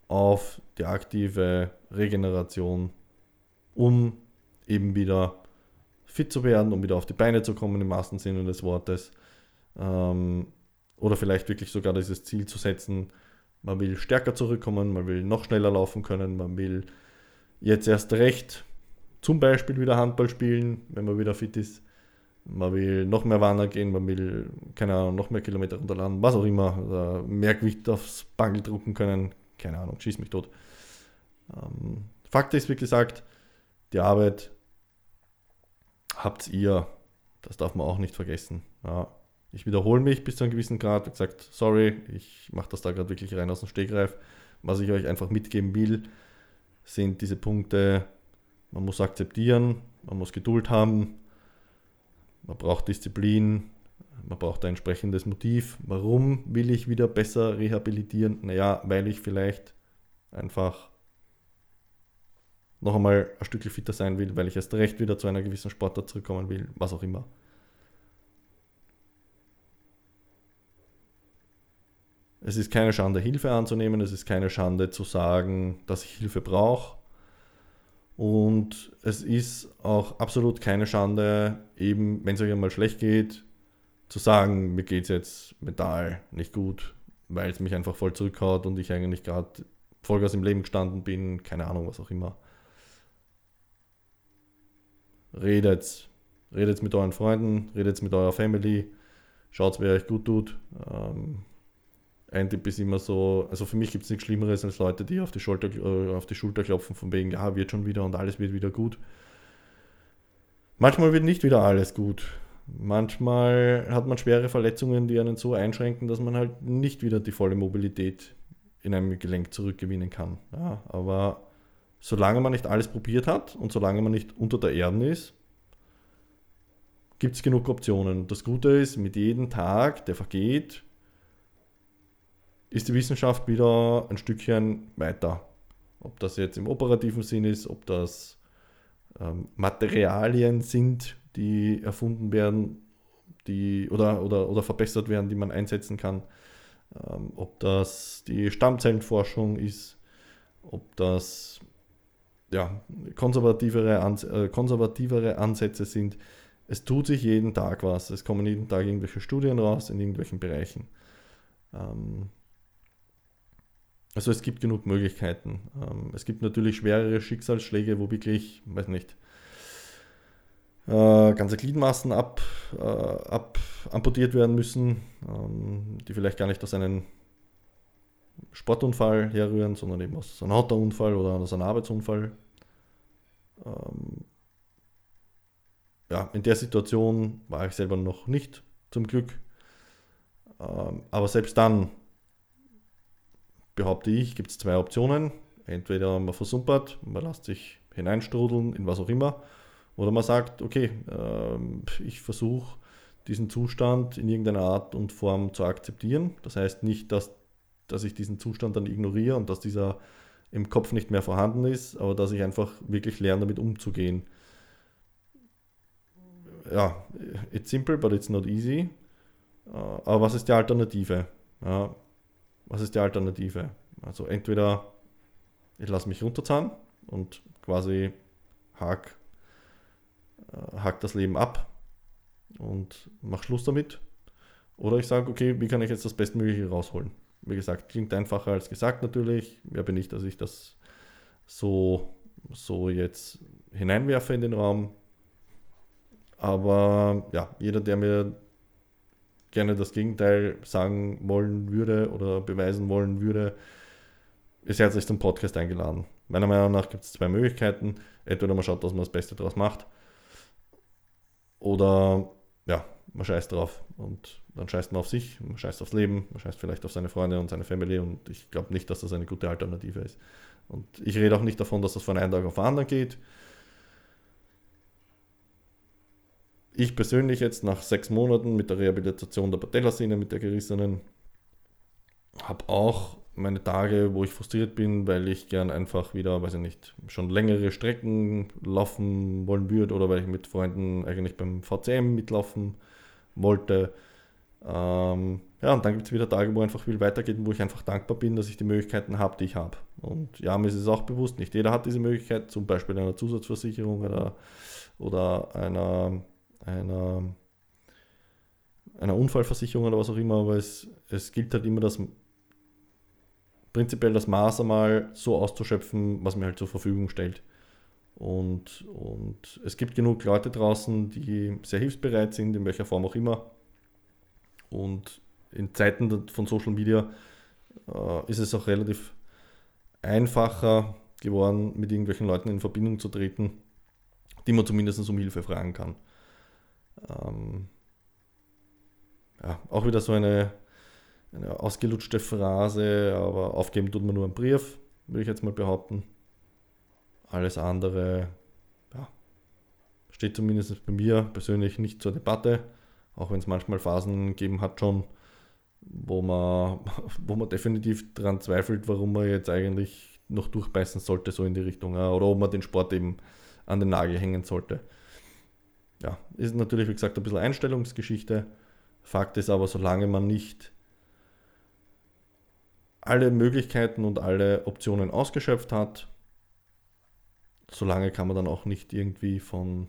auf die aktive Regeneration, um eben wieder fit zu werden, um wieder auf die Beine zu kommen im wahrsten Sinne des Wortes. Ähm, oder vielleicht wirklich sogar dieses Ziel zu setzen, man will stärker zurückkommen, man will noch schneller laufen können, man will jetzt erst recht zum Beispiel wieder Handball spielen, wenn man wieder fit ist. Man will noch mehr wandern gehen, man will, keine Ahnung, noch mehr Kilometer runterladen, was auch immer. mehr Gewicht aufs Bangel drucken können, keine Ahnung, schieß mich tot. Ähm, Fakt ist, wie gesagt, die Arbeit habt ihr. Das darf man auch nicht vergessen. Ja, ich wiederhole mich bis zu einem gewissen Grad. Wie gesagt, sorry, ich mache das da gerade wirklich rein aus dem Stegreif. Was ich euch einfach mitgeben will, sind diese Punkte, man muss akzeptieren, man muss Geduld haben, man braucht Disziplin, man braucht ein entsprechendes Motiv. Warum will ich wieder besser rehabilitieren? Naja, weil ich vielleicht einfach noch einmal ein Stückchen fitter sein will, weil ich erst recht wieder zu einer gewissen Sportart zurückkommen will, was auch immer. Es ist keine Schande, Hilfe anzunehmen, es ist keine Schande zu sagen, dass ich Hilfe brauche. Und es ist auch absolut keine Schande, eben, wenn es euch einmal schlecht geht, zu sagen, mir geht es jetzt mental nicht gut, weil es mich einfach voll zurückhaut und ich eigentlich gerade Vollgas im Leben gestanden bin, keine Ahnung, was auch immer. Redet, redet mit euren Freunden, redet mit eurer Family, schaut, wer euch gut tut. Ähm, ein Tipp ist immer so, also für mich gibt es nichts Schlimmeres als Leute, die auf die, Schulter, äh, auf die Schulter klopfen, von wegen, ja, wird schon wieder und alles wird wieder gut. Manchmal wird nicht wieder alles gut. Manchmal hat man schwere Verletzungen, die einen so einschränken, dass man halt nicht wieder die volle Mobilität in einem Gelenk zurückgewinnen kann. Ja, aber solange man nicht alles probiert hat und solange man nicht unter der Erde ist, gibt es genug Optionen. Das Gute ist, mit jedem Tag, der vergeht, ist die Wissenschaft wieder ein Stückchen weiter. Ob das jetzt im operativen Sinn ist, ob das ähm, Materialien sind, die erfunden werden, die oder, oder, oder verbessert werden, die man einsetzen kann. Ähm, ob das die Stammzellenforschung ist, ob das ja, konservativere, Ans äh, konservativere Ansätze sind. Es tut sich jeden Tag was. Es kommen jeden Tag irgendwelche Studien raus in irgendwelchen Bereichen. Ähm, also es gibt genug Möglichkeiten. Ähm, es gibt natürlich schwerere Schicksalsschläge, wo wirklich, weiß nicht, äh, ganze Gliedmaßen ab, äh, ab amputiert werden müssen, ähm, die vielleicht gar nicht aus einem Sportunfall herrühren, sondern eben aus einem Autounfall oder aus einem Arbeitsunfall. Ähm, ja, in der Situation war ich selber noch nicht, zum Glück. aber selbst dann behaupte ich, gibt es zwei Optionen. Entweder man versumpert, man lässt sich hineinstrudeln in was auch immer, oder man sagt, okay, äh, ich versuche diesen Zustand in irgendeiner Art und Form zu akzeptieren. Das heißt nicht, dass, dass ich diesen Zustand dann ignoriere und dass dieser im Kopf nicht mehr vorhanden ist, aber dass ich einfach wirklich lerne, damit umzugehen. Ja, it's simple, but it's not easy. Äh, aber was ist die Alternative? Ja, was ist die Alternative? Also entweder ich lasse mich runterzahlen und quasi hack, äh, hack das Leben ab und mach Schluss damit. Oder ich sage, okay, wie kann ich jetzt das Bestmögliche rausholen? Wie gesagt, klingt einfacher als gesagt natürlich. Wer bin ich, dass ich das so, so jetzt hineinwerfe in den Raum? Aber ja, jeder, der mir gerne das Gegenteil sagen wollen würde oder beweisen wollen würde, ist herzlich zum Podcast eingeladen. Meiner Meinung nach gibt es zwei Möglichkeiten. Entweder man schaut, dass man das Beste daraus macht, oder ja, man scheißt drauf und dann scheißt man auf sich, man scheißt aufs Leben, man scheißt vielleicht auf seine Freunde und seine Family und ich glaube nicht, dass das eine gute Alternative ist. Und ich rede auch nicht davon, dass das von einem Tag auf den anderen geht. Ich persönlich jetzt nach sechs Monaten mit der Rehabilitation der Patellasehne, mit der gerissenen, habe auch meine Tage, wo ich frustriert bin, weil ich gern einfach wieder, weiß ich nicht, schon längere Strecken laufen wollen würde oder weil ich mit Freunden eigentlich beim VCM mitlaufen wollte. Ähm, ja, und dann gibt es wieder Tage, wo einfach viel weitergeht und wo ich einfach dankbar bin, dass ich die Möglichkeiten habe, die ich habe. Und ja, mir ist es auch bewusst, nicht jeder hat diese Möglichkeit, zum Beispiel einer Zusatzversicherung oder, oder einer, einer, einer Unfallversicherung oder was auch immer, aber es, es gilt halt immer das prinzipiell das Maß einmal so auszuschöpfen, was mir halt zur Verfügung stellt. Und, und es gibt genug Leute draußen, die sehr hilfsbereit sind, in welcher Form auch immer. Und in Zeiten von Social Media äh, ist es auch relativ einfacher geworden, mit irgendwelchen Leuten in Verbindung zu treten, die man zumindest um Hilfe fragen kann. Ähm, ja, auch wieder so eine, eine ausgelutschte Phrase, aber aufgeben tut man nur einen Brief, würde ich jetzt mal behaupten. Alles andere ja, steht zumindest bei mir persönlich nicht zur Debatte, auch wenn es manchmal Phasen gegeben hat schon, wo man, wo man definitiv daran zweifelt, warum man jetzt eigentlich noch durchbeißen sollte, so in die Richtung, oder ob man den Sport eben an den Nagel hängen sollte. Ja, ist natürlich, wie gesagt, ein bisschen Einstellungsgeschichte. Fakt ist aber, solange man nicht alle Möglichkeiten und alle Optionen ausgeschöpft hat, solange kann man dann auch nicht irgendwie von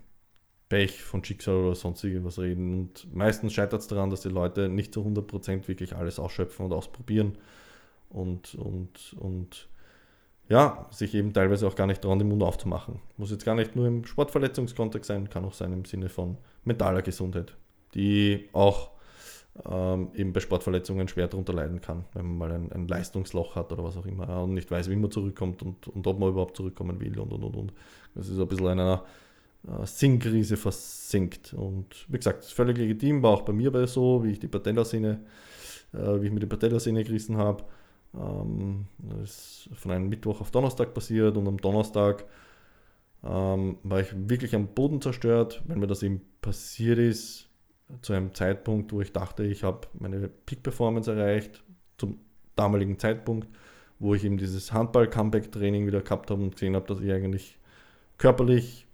Pech, von Schicksal oder sonst irgendwas reden. Und meistens scheitert es daran, dass die Leute nicht zu 100% wirklich alles ausschöpfen und ausprobieren und, und, und ja, sich eben teilweise auch gar nicht trauen, den Mund aufzumachen. Muss jetzt gar nicht nur im Sportverletzungskontext sein, kann auch sein im Sinne von mentaler Gesundheit, die auch ähm, eben bei Sportverletzungen schwer darunter leiden kann, wenn man mal ein, ein Leistungsloch hat oder was auch immer und nicht weiß, wie man zurückkommt und, und ob man überhaupt zurückkommen will und und und und. Das ist ein bisschen einer äh, Sinnkrise versinkt. Und wie gesagt, völlig legitim, war auch bei mir bei so, wie ich die Patellasehne, äh, wie ich mir die Patellasehne gerissen habe. Ähm, das ist von einem Mittwoch auf Donnerstag passiert und am Donnerstag ähm, war ich wirklich am Boden zerstört, wenn mir das eben passiert ist, zu einem Zeitpunkt, wo ich dachte, ich habe meine Peak-Performance erreicht, zum damaligen Zeitpunkt, wo ich eben dieses Handball-Comeback-Training wieder gehabt habe und gesehen habe, dass ich eigentlich körperlich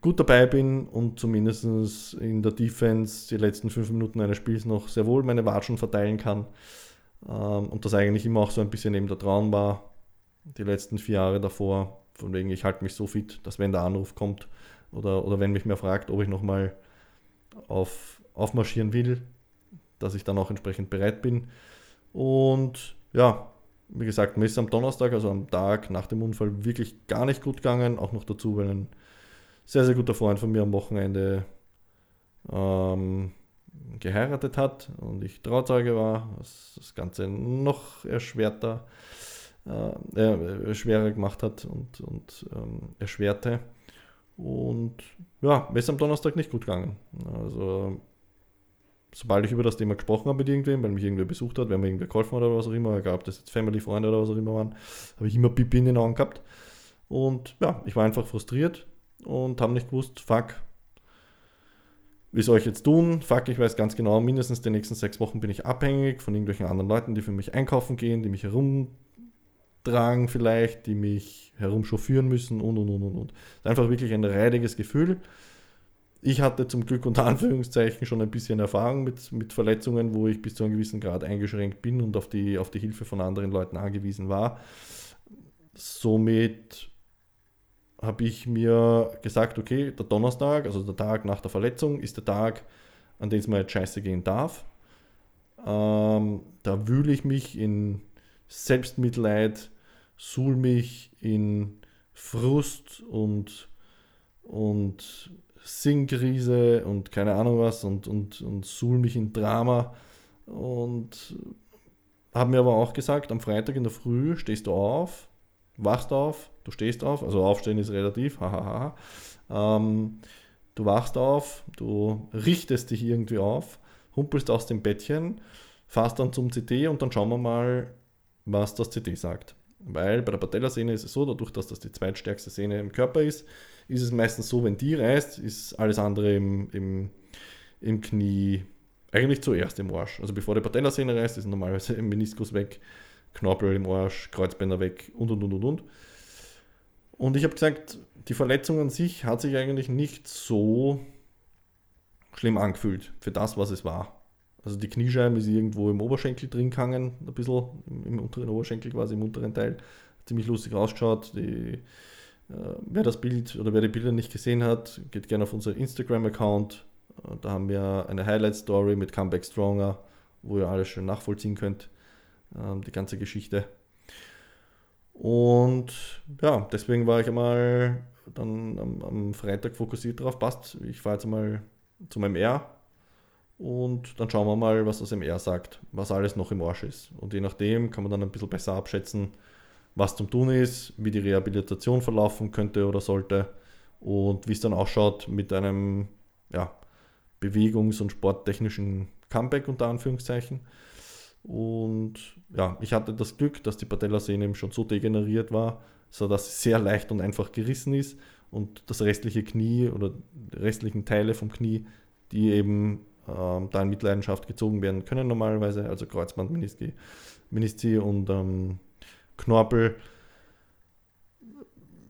gut dabei bin und zumindest in der Defense die letzten fünf Minuten eines Spiels noch sehr wohl meine Watschen verteilen kann. Ähm, und das eigentlich immer auch so ein bisschen eben der Traum war, die letzten vier Jahre davor. Von wegen, ich halte mich so fit, dass wenn der Anruf kommt oder, oder wenn mich mehr fragt, ob ich nochmal auf, aufmarschieren will, dass ich dann auch entsprechend bereit bin. Und ja, wie gesagt, mir ist am Donnerstag, also am Tag nach dem Unfall, wirklich gar nicht gut gegangen. Auch noch dazu, weil ein sehr, sehr guter Freund von mir am Wochenende ähm, geheiratet hat und ich Trauzeuge war, was das Ganze noch erschwerter, äh, äh, schwerer gemacht hat und, und ähm, erschwerte. Und ja, mir ist am Donnerstag nicht gut gegangen. Also, sobald ich über das Thema gesprochen habe mit irgendwem, weil mich irgendwer besucht hat, wenn mir irgendwer geholfen hat oder was auch immer, egal ob das jetzt Family-Freunde oder was auch immer waren, habe ich immer Pipi in den Augen gehabt. Und ja, ich war einfach frustriert und habe nicht gewusst, fuck, wie soll ich jetzt tun? Fuck, ich weiß ganz genau, mindestens die nächsten sechs Wochen bin ich abhängig von irgendwelchen anderen Leuten, die für mich einkaufen gehen, die mich herumtragen vielleicht, die mich herumchauffieren müssen und und und und und. Einfach wirklich ein reidiges Gefühl. Ich hatte zum Glück unter Anführungszeichen schon ein bisschen Erfahrung mit, mit Verletzungen, wo ich bis zu einem gewissen Grad eingeschränkt bin und auf die, auf die Hilfe von anderen Leuten angewiesen war. Somit habe ich mir gesagt, okay, der Donnerstag, also der Tag nach der Verletzung, ist der Tag, an dem es mir jetzt scheiße gehen darf. Ähm, da wühle ich mich in Selbstmitleid, suhl mich in Frust und, und Sinnkrise und keine Ahnung was und, und, und suhl mich in Drama und habe mir aber auch gesagt, am Freitag in der Früh stehst du auf, wachst auf, du stehst auf, also aufstehen ist relativ, hahaha. Ähm, du wachst auf, du richtest dich irgendwie auf, humpelst aus dem Bettchen, fährst dann zum CT und dann schauen wir mal, was das CT sagt. Weil bei der Patellasehne ist es so, dadurch, dass das die zweitstärkste Sehne im Körper ist, ist es meistens so, wenn die reißt, ist alles andere im, im, im Knie eigentlich zuerst im Arsch. Also bevor die Patellasehne reißt, ist normalerweise im Meniskus weg. Knorpel im Arsch, Kreuzbänder weg und und und und und. Und ich habe gesagt, die Verletzung an sich hat sich eigentlich nicht so schlimm angefühlt für das, was es war. Also die Kniescheibe ist irgendwo im Oberschenkel drin gehangen, ein bisschen im, im unteren Oberschenkel, quasi im unteren Teil. Ziemlich lustig ausgeschaut. Die, äh, wer das Bild oder wer die Bilder nicht gesehen hat, geht gerne auf unseren Instagram-Account. Äh, da haben wir eine Highlight-Story mit Comeback Stronger, wo ihr alles schön nachvollziehen könnt, äh, die ganze Geschichte. Und ja, deswegen war ich einmal dann am, am Freitag fokussiert darauf, passt, ich fahre jetzt mal zu meinem R und dann schauen wir mal, was das MR sagt, was alles noch im Arsch ist. Und je nachdem kann man dann ein bisschen besser abschätzen, was zum Tun ist, wie die Rehabilitation verlaufen könnte oder sollte und wie es dann ausschaut mit einem ja, bewegungs- und sporttechnischen Comeback unter Anführungszeichen. Und ja, ich hatte das Glück, dass die Patellasehne eben schon so degeneriert war, sodass sie sehr leicht und einfach gerissen ist und das restliche Knie oder die restlichen Teile vom Knie, die eben ähm, da in Mitleidenschaft gezogen werden können normalerweise, also Kreuzband, Menisci, und ähm, Knorpel,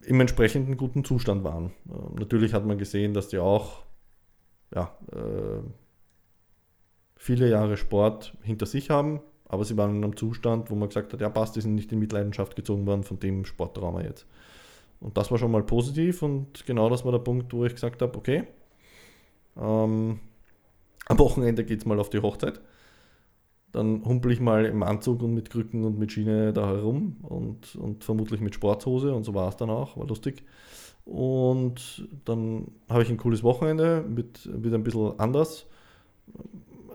im entsprechenden guten Zustand waren. Ähm, natürlich hat man gesehen, dass die auch ja, äh, viele Jahre Sport hinter sich haben, aber sie waren in einem Zustand, wo man gesagt hat, ja passt, die sind nicht in Mitleidenschaft gezogen worden von dem Sporttrauma jetzt. Und das war schon mal positiv und genau das war der Punkt, wo ich gesagt habe, okay, ähm, am Wochenende geht es mal auf die Hochzeit. Dann humpel ich mal im Anzug und mit Krücken und mit Schiene da herum und, und vermutlich mit Sporthose und so war es dann auch, war lustig. Und dann habe ich ein cooles Wochenende, mit, wieder ein bisschen anders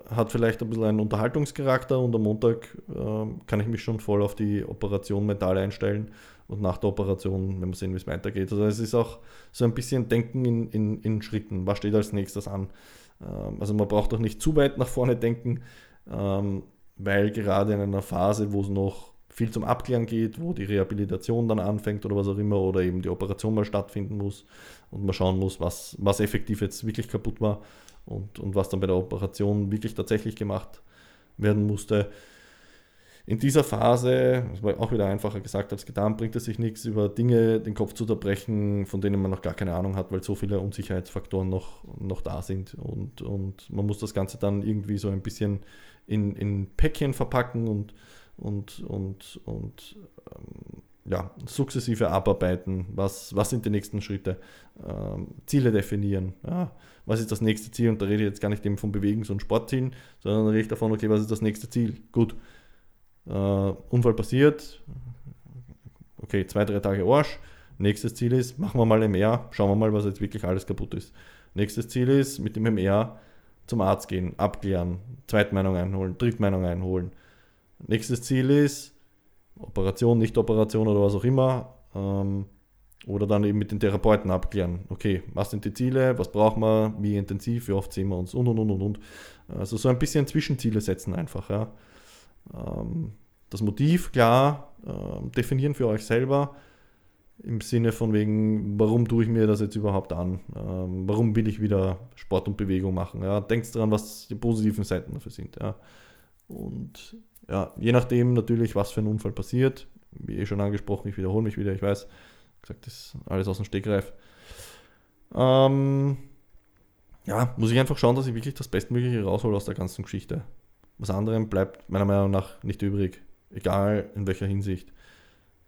hat vielleicht ein bisschen einen Unterhaltungscharakter und am Montag äh, kann ich mich schon voll auf die Operation mental einstellen und nach der Operation, wenn wir sehen, wie es weitergeht. Also es ist auch so ein bisschen Denken in, in, in Schritten. Was steht als nächstes an? Ähm, also man braucht auch nicht zu weit nach vorne denken, ähm, weil gerade in einer Phase, wo es noch viel zum Abklären geht, wo die Rehabilitation dann anfängt oder was auch immer, oder eben die Operation mal stattfinden muss und man schauen muss, was, was effektiv jetzt wirklich kaputt war, und, und was dann bei der Operation wirklich tatsächlich gemacht werden musste. In dieser Phase, das war auch wieder einfacher gesagt als getan, bringt es sich nichts, über Dinge den Kopf zu zerbrechen, von denen man noch gar keine Ahnung hat, weil so viele Unsicherheitsfaktoren noch, noch da sind. Und, und man muss das Ganze dann irgendwie so ein bisschen in, in Päckchen verpacken und, und, und, und ähm, ja, sukzessive abarbeiten. Was, was sind die nächsten Schritte? Ähm, Ziele definieren. Ja, was ist das nächste Ziel? Und da rede ich jetzt gar nicht eben von Bewegungs- und Sportzielen, sondern rede ich davon, okay, was ist das nächste Ziel? Gut. Äh, Unfall passiert. Okay, zwei, drei Tage Arsch. Nächstes Ziel ist, machen wir mal MR, schauen wir mal, was jetzt wirklich alles kaputt ist. Nächstes Ziel ist, mit dem MR zum Arzt gehen, abklären, Zweitmeinung einholen, Drittmeinung einholen. Nächstes Ziel ist, Operation, Nicht-Operation oder was auch immer. Ähm, oder dann eben mit den Therapeuten abklären. Okay, was sind die Ziele, was brauchen wir, wie intensiv, wie oft sehen wir uns und und und und und. Also so ein bisschen Zwischenziele setzen einfach. Ja. Ähm, das Motiv klar äh, definieren für euch selber im Sinne von wegen, warum tue ich mir das jetzt überhaupt an? Ähm, warum will ich wieder Sport und Bewegung machen? Ja. Denkt daran, was die positiven Seiten dafür sind. Ja. Und ja, je nachdem natürlich, was für ein Unfall passiert, wie eh schon angesprochen, ich wiederhole mich wieder, ich weiß, gesagt, das ist alles aus dem Stegreif. Ähm, ja, muss ich einfach schauen, dass ich wirklich das Bestmögliche raushole aus der ganzen Geschichte. Was anderem bleibt meiner Meinung nach nicht übrig, egal in welcher Hinsicht.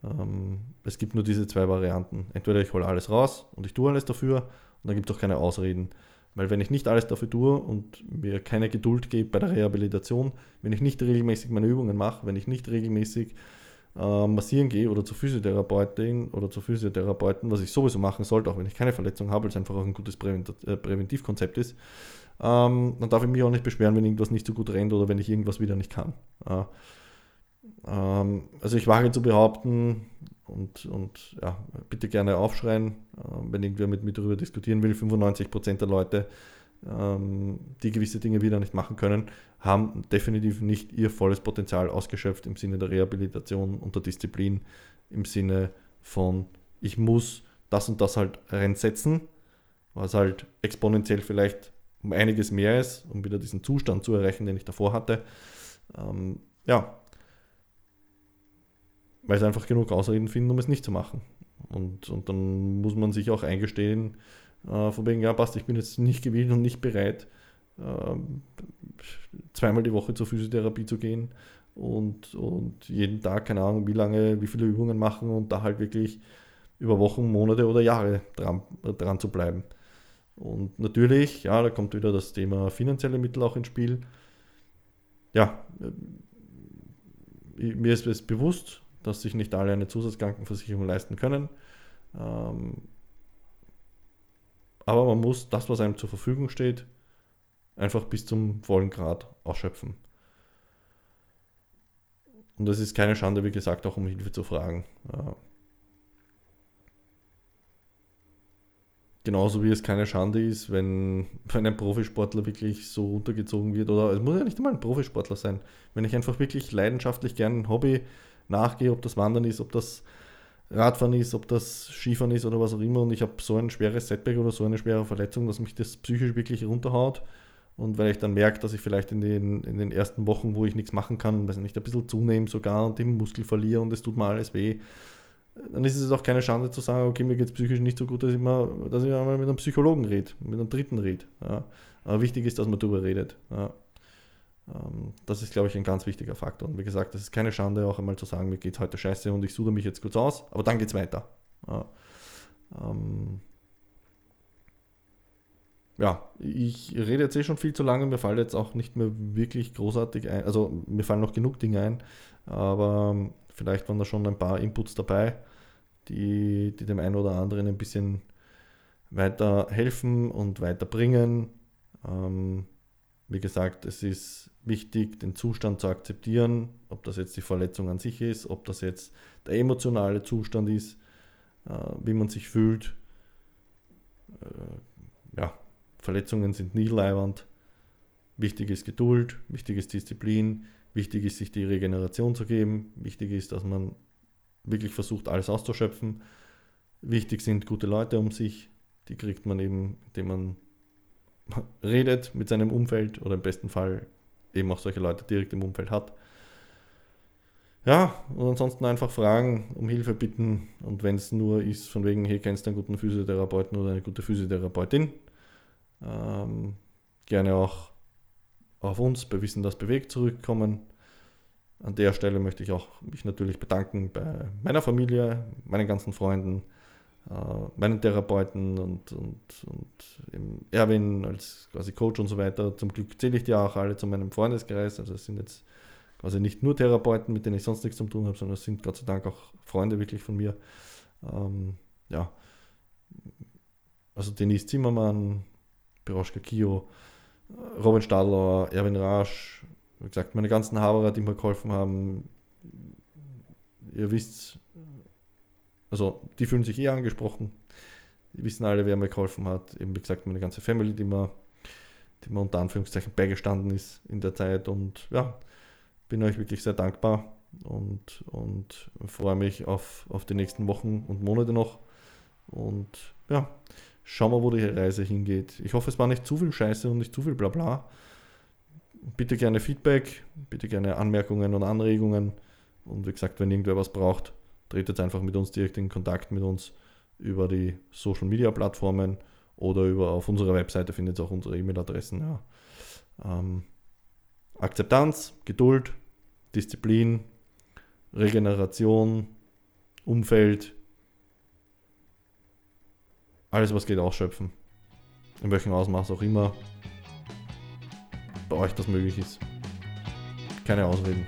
Ähm, es gibt nur diese zwei Varianten. Entweder ich hole alles raus und ich tue alles dafür und dann gibt es auch keine Ausreden. Weil wenn ich nicht alles dafür tue und mir keine Geduld gebe bei der Rehabilitation, wenn ich nicht regelmäßig meine Übungen mache, wenn ich nicht regelmäßig äh, massieren gehe oder zur Physiotherapeutin oder zur Physiotherapeuten, was ich sowieso machen sollte, auch wenn ich keine Verletzung habe, weil es einfach auch ein gutes äh, Präventivkonzept ist, ähm, dann darf ich mich auch nicht beschweren, wenn irgendwas nicht so gut rennt oder wenn ich irgendwas wieder nicht kann. Äh, ähm, also ich wage zu behaupten, und, und ja, bitte gerne aufschreien, äh, wenn irgendwer mit mir darüber diskutieren will. 95% der Leute, ähm, die gewisse Dinge wieder nicht machen können, haben definitiv nicht ihr volles Potenzial ausgeschöpft im Sinne der Rehabilitation und der Disziplin, im Sinne von, ich muss das und das halt reinsetzen, was halt exponentiell vielleicht um einiges mehr ist, um wieder diesen Zustand zu erreichen, den ich davor hatte. Ähm, ja, weil sie einfach genug Ausreden finden, um es nicht zu machen. Und, und dann muss man sich auch eingestehen, äh, von wegen, ja, passt, ich bin jetzt nicht gewillt und nicht bereit, äh, zweimal die Woche zur Physiotherapie zu gehen und, und jeden Tag, keine Ahnung, wie lange, wie viele Übungen machen und da halt wirklich über Wochen, Monate oder Jahre dran, dran zu bleiben. Und natürlich, ja, da kommt wieder das Thema finanzielle Mittel auch ins Spiel. Ja, äh, mir ist es bewusst, dass sich nicht alle eine Zusatzkrankenversicherung leisten können. Ähm, aber man muss das, was einem zur Verfügung steht, einfach bis zum vollen Grad ausschöpfen. Und das ist keine Schande, wie gesagt, auch um Hilfe zu fragen. Genauso wie es keine Schande ist, wenn, wenn ein Profisportler wirklich so runtergezogen wird. Oder es muss ja nicht einmal ein Profisportler sein. Wenn ich einfach wirklich leidenschaftlich gerne ein Hobby nachgehe, ob das Wandern ist, ob das Radfahren ist, ob das Skifahren ist oder was auch immer, und ich habe so ein schweres Setback oder so eine schwere Verletzung, dass mich das psychisch wirklich runterhaut, und weil ich dann merke, dass ich vielleicht in den, in den ersten Wochen, wo ich nichts machen kann, weiß nicht, ein bisschen zunehme sogar und den Muskel verliere und es tut mir alles weh, dann ist es auch keine Schande zu sagen, okay, mir geht es psychisch nicht so gut, dass ich, mal, dass ich einmal mit einem Psychologen rede, mit einem Dritten rede. Ja. Aber wichtig ist, dass man darüber redet. Ja. Ähm, das ist, glaube ich, ein ganz wichtiger Faktor. Und wie gesagt, das ist keine Schande, auch einmal zu sagen, mir geht heute scheiße und ich suche mich jetzt kurz aus, aber dann geht es weiter. Ja. Ähm, ja, ich rede jetzt eh schon viel zu lange, mir fallen jetzt auch nicht mehr wirklich großartig ein, also mir fallen noch genug Dinge ein, aber vielleicht waren da schon ein paar Inputs dabei, die, die dem einen oder anderen ein bisschen weiter helfen und weiterbringen. Ähm, wie gesagt, es ist wichtig, den Zustand zu akzeptieren, ob das jetzt die Verletzung an sich ist, ob das jetzt der emotionale Zustand ist, äh, wie man sich fühlt. Äh, ja, Verletzungen sind nie leiwand. Wichtig ist Geduld, wichtig ist Disziplin, wichtig ist, sich die Regeneration zu geben, wichtig ist, dass man wirklich versucht, alles auszuschöpfen. Wichtig sind gute Leute um sich, die kriegt man eben, indem man redet mit seinem Umfeld oder im besten Fall eben auch solche Leute direkt im Umfeld hat. Ja, und ansonsten einfach fragen, um Hilfe bitten und wenn es nur ist, von wegen, hey, kennst du einen guten Physiotherapeuten oder eine gute Physiotherapeutin, ähm, gerne auch auf uns bei Wissen, das bewegt zurückkommen. An der Stelle möchte ich auch mich natürlich bedanken bei meiner Familie, meinen ganzen Freunden, äh, meinen Therapeuten und, und, und Erwin als quasi Coach und so weiter. Zum Glück zähle ich die auch alle zu meinem Freundeskreis. Also es sind jetzt quasi nicht nur Therapeuten, mit denen ich sonst nichts zu tun habe, sondern es sind Gott sei Dank auch Freunde wirklich von mir. Ähm, ja, also Denise Zimmermann, Piroschka Kio, Robin Stadler, Erwin Rasch, wie gesagt, meine ganzen Haberer, die mir geholfen haben. Ihr wisst, also die fühlen sich eh angesprochen. Die wissen alle, wer mir geholfen hat. Eben wie gesagt, meine ganze Family, die mir, die mir unter Anführungszeichen beigestanden ist in der Zeit. Und ja, bin euch wirklich sehr dankbar und, und freue mich auf, auf die nächsten Wochen und Monate noch. Und ja, Schauen wir, wo die Reise hingeht. Ich hoffe, es war nicht zu viel Scheiße und nicht zu viel Blabla. Bitte gerne Feedback, bitte gerne Anmerkungen und Anregungen. Und wie gesagt, wenn irgendwer was braucht, tretet einfach mit uns direkt in Kontakt mit uns über die Social Media Plattformen oder über auf unserer Webseite findet ihr auch unsere E-Mail-Adressen. Ja. Ähm, Akzeptanz, Geduld, Disziplin, Regeneration, Umfeld, alles, was geht, ausschöpfen. In welchem Ausmaß auch immer bei euch das möglich ist. Keine Ausreden.